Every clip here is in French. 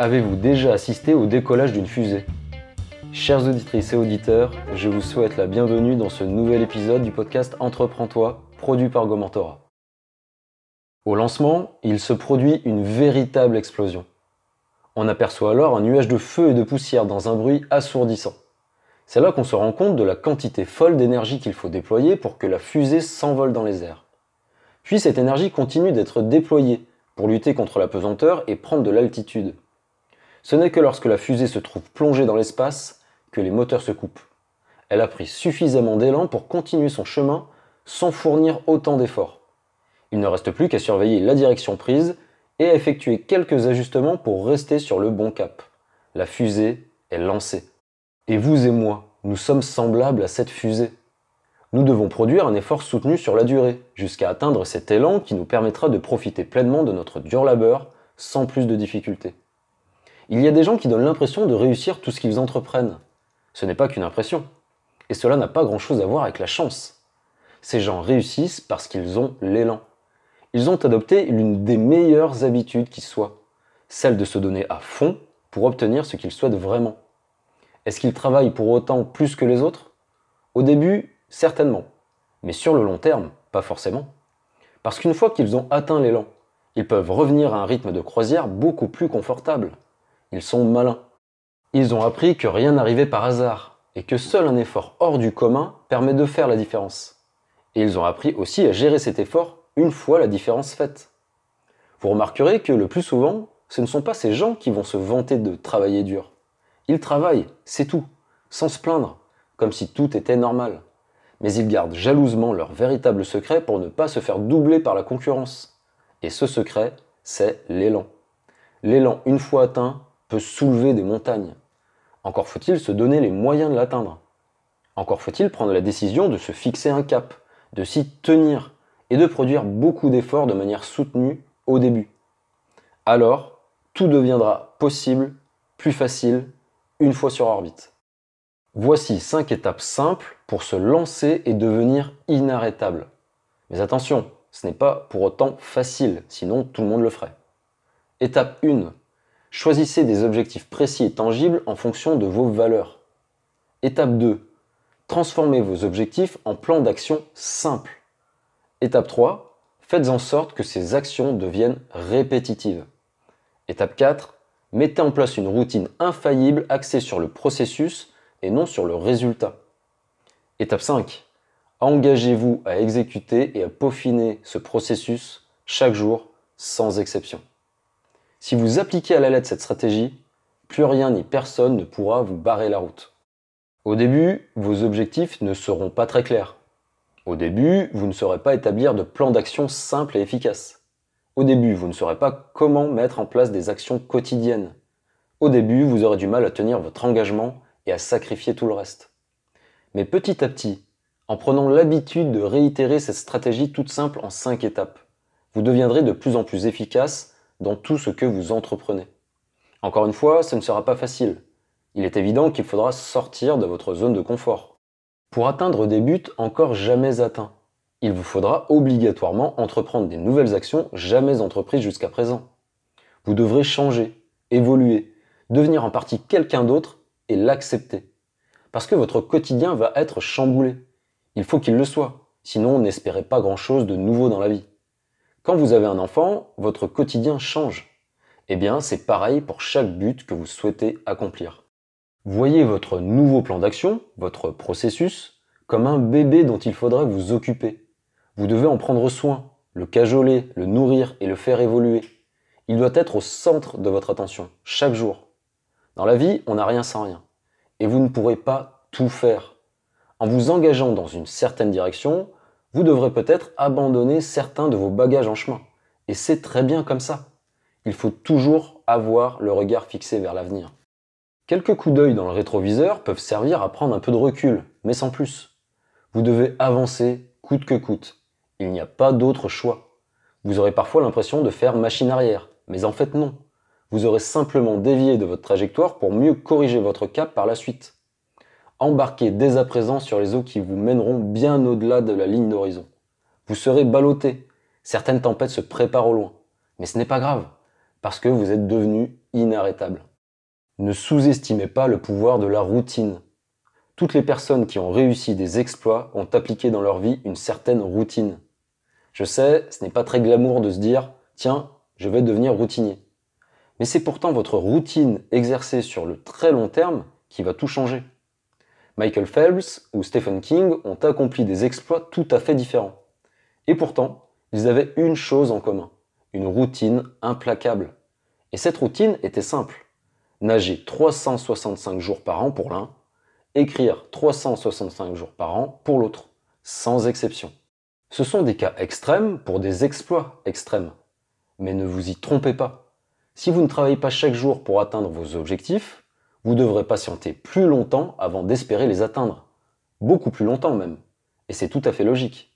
Avez-vous déjà assisté au décollage d'une fusée? Chers auditrices et auditeurs, je vous souhaite la bienvenue dans ce nouvel épisode du podcast Entreprends-toi, produit par Gomentora. Au lancement, il se produit une véritable explosion. On aperçoit alors un nuage de feu et de poussière dans un bruit assourdissant. C'est là qu'on se rend compte de la quantité folle d'énergie qu'il faut déployer pour que la fusée s'envole dans les airs. Puis cette énergie continue d'être déployée pour lutter contre la pesanteur et prendre de l'altitude. Ce n'est que lorsque la fusée se trouve plongée dans l'espace que les moteurs se coupent. Elle a pris suffisamment d'élan pour continuer son chemin sans fournir autant d'efforts. Il ne reste plus qu'à surveiller la direction prise et à effectuer quelques ajustements pour rester sur le bon cap. La fusée est lancée. Et vous et moi, nous sommes semblables à cette fusée. Nous devons produire un effort soutenu sur la durée, jusqu'à atteindre cet élan qui nous permettra de profiter pleinement de notre dur labeur sans plus de difficultés. Il y a des gens qui donnent l'impression de réussir tout ce qu'ils entreprennent. Ce n'est pas qu'une impression. Et cela n'a pas grand-chose à voir avec la chance. Ces gens réussissent parce qu'ils ont l'élan. Ils ont adopté l'une des meilleures habitudes qui soit, celle de se donner à fond pour obtenir ce qu'ils souhaitent vraiment. Est-ce qu'ils travaillent pour autant plus que les autres? Au début, Certainement. Mais sur le long terme, pas forcément. Parce qu'une fois qu'ils ont atteint l'élan, ils peuvent revenir à un rythme de croisière beaucoup plus confortable. Ils sont malins. Ils ont appris que rien n'arrivait par hasard et que seul un effort hors du commun permet de faire la différence. Et ils ont appris aussi à gérer cet effort une fois la différence faite. Vous remarquerez que le plus souvent, ce ne sont pas ces gens qui vont se vanter de travailler dur. Ils travaillent, c'est tout, sans se plaindre, comme si tout était normal mais ils gardent jalousement leur véritable secret pour ne pas se faire doubler par la concurrence. Et ce secret, c'est l'élan. L'élan, une fois atteint, peut soulever des montagnes. Encore faut-il se donner les moyens de l'atteindre. Encore faut-il prendre la décision de se fixer un cap, de s'y tenir et de produire beaucoup d'efforts de manière soutenue au début. Alors, tout deviendra possible, plus facile, une fois sur orbite. Voici 5 étapes simples pour se lancer et devenir inarrêtable. Mais attention, ce n'est pas pour autant facile, sinon tout le monde le ferait. Étape 1. Choisissez des objectifs précis et tangibles en fonction de vos valeurs. Étape 2. Transformez vos objectifs en plans d'action simples. Étape 3. Faites en sorte que ces actions deviennent répétitives. Étape 4. Mettez en place une routine infaillible axée sur le processus et non sur le résultat. Étape 5. Engagez-vous à exécuter et à peaufiner ce processus chaque jour, sans exception. Si vous appliquez à la lettre cette stratégie, plus rien ni personne ne pourra vous barrer la route. Au début, vos objectifs ne seront pas très clairs. Au début, vous ne saurez pas établir de plan d'action simple et efficace. Au début, vous ne saurez pas comment mettre en place des actions quotidiennes. Au début, vous aurez du mal à tenir votre engagement et à sacrifier tout le reste. Mais petit à petit, en prenant l'habitude de réitérer cette stratégie toute simple en cinq étapes, vous deviendrez de plus en plus efficace dans tout ce que vous entreprenez. Encore une fois, ce ne sera pas facile. Il est évident qu'il faudra sortir de votre zone de confort. Pour atteindre des buts encore jamais atteints, il vous faudra obligatoirement entreprendre des nouvelles actions jamais entreprises jusqu'à présent. Vous devrez changer, évoluer, devenir en partie quelqu'un d'autre et l'accepter. Parce que votre quotidien va être chamboulé. Il faut qu'il le soit. Sinon, n'espérez pas grand-chose de nouveau dans la vie. Quand vous avez un enfant, votre quotidien change. Eh bien, c'est pareil pour chaque but que vous souhaitez accomplir. Voyez votre nouveau plan d'action, votre processus, comme un bébé dont il faudra vous occuper. Vous devez en prendre soin, le cajoler, le nourrir et le faire évoluer. Il doit être au centre de votre attention, chaque jour. Dans la vie, on n'a rien sans rien. Et vous ne pourrez pas tout faire. En vous engageant dans une certaine direction, vous devrez peut-être abandonner certains de vos bagages en chemin. Et c'est très bien comme ça. Il faut toujours avoir le regard fixé vers l'avenir. Quelques coups d'œil dans le rétroviseur peuvent servir à prendre un peu de recul, mais sans plus. Vous devez avancer coûte que coûte. Il n'y a pas d'autre choix. Vous aurez parfois l'impression de faire machine arrière, mais en fait non vous aurez simplement dévié de votre trajectoire pour mieux corriger votre cap par la suite. Embarquez dès à présent sur les eaux qui vous mèneront bien au-delà de la ligne d'horizon. Vous serez ballotté. Certaines tempêtes se préparent au loin. Mais ce n'est pas grave. parce que vous êtes devenu inarrêtable. Ne sous-estimez pas le pouvoir de la routine. Toutes les personnes qui ont réussi des exploits ont appliqué dans leur vie une certaine routine. Je sais, ce n'est pas très glamour de se dire tiens, je vais devenir routinier. Mais c'est pourtant votre routine exercée sur le très long terme qui va tout changer. Michael Phelps ou Stephen King ont accompli des exploits tout à fait différents. Et pourtant, ils avaient une chose en commun, une routine implacable. Et cette routine était simple. Nager 365 jours par an pour l'un, écrire 365 jours par an pour l'autre, sans exception. Ce sont des cas extrêmes pour des exploits extrêmes. Mais ne vous y trompez pas. Si vous ne travaillez pas chaque jour pour atteindre vos objectifs, vous devrez patienter plus longtemps avant d'espérer les atteindre. Beaucoup plus longtemps même. Et c'est tout à fait logique.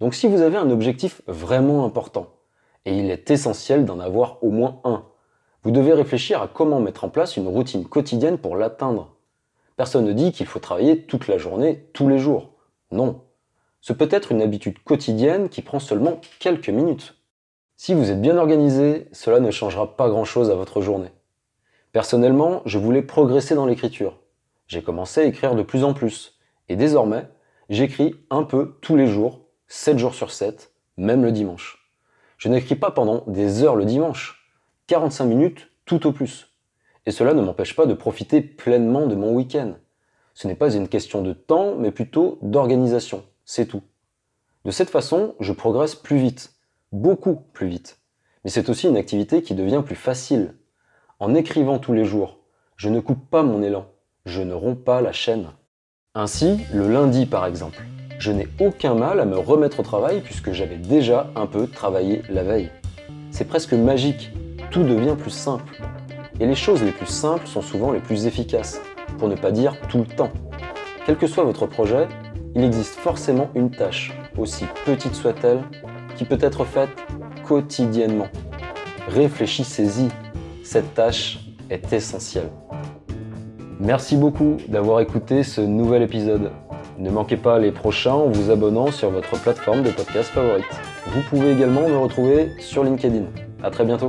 Donc si vous avez un objectif vraiment important, et il est essentiel d'en avoir au moins un, vous devez réfléchir à comment mettre en place une routine quotidienne pour l'atteindre. Personne ne dit qu'il faut travailler toute la journée, tous les jours. Non. Ce peut être une habitude quotidienne qui prend seulement quelques minutes. Si vous êtes bien organisé, cela ne changera pas grand-chose à votre journée. Personnellement, je voulais progresser dans l'écriture. J'ai commencé à écrire de plus en plus. Et désormais, j'écris un peu tous les jours, 7 jours sur 7, même le dimanche. Je n'écris pas pendant des heures le dimanche, 45 minutes tout au plus. Et cela ne m'empêche pas de profiter pleinement de mon week-end. Ce n'est pas une question de temps, mais plutôt d'organisation, c'est tout. De cette façon, je progresse plus vite, beaucoup plus vite. Mais c'est aussi une activité qui devient plus facile. En écrivant tous les jours, je ne coupe pas mon élan, je ne romps pas la chaîne. Ainsi, le lundi par exemple, je n'ai aucun mal à me remettre au travail puisque j'avais déjà un peu travaillé la veille. C'est presque magique, tout devient plus simple. Et les choses les plus simples sont souvent les plus efficaces, pour ne pas dire tout le temps. Quel que soit votre projet, il existe forcément une tâche, aussi petite soit-elle, qui peut être faite quotidiennement. Réfléchissez-y, cette tâche est essentielle. Merci beaucoup d'avoir écouté ce nouvel épisode. Ne manquez pas les prochains en vous abonnant sur votre plateforme de podcast favorite. Vous pouvez également me retrouver sur LinkedIn. A très bientôt.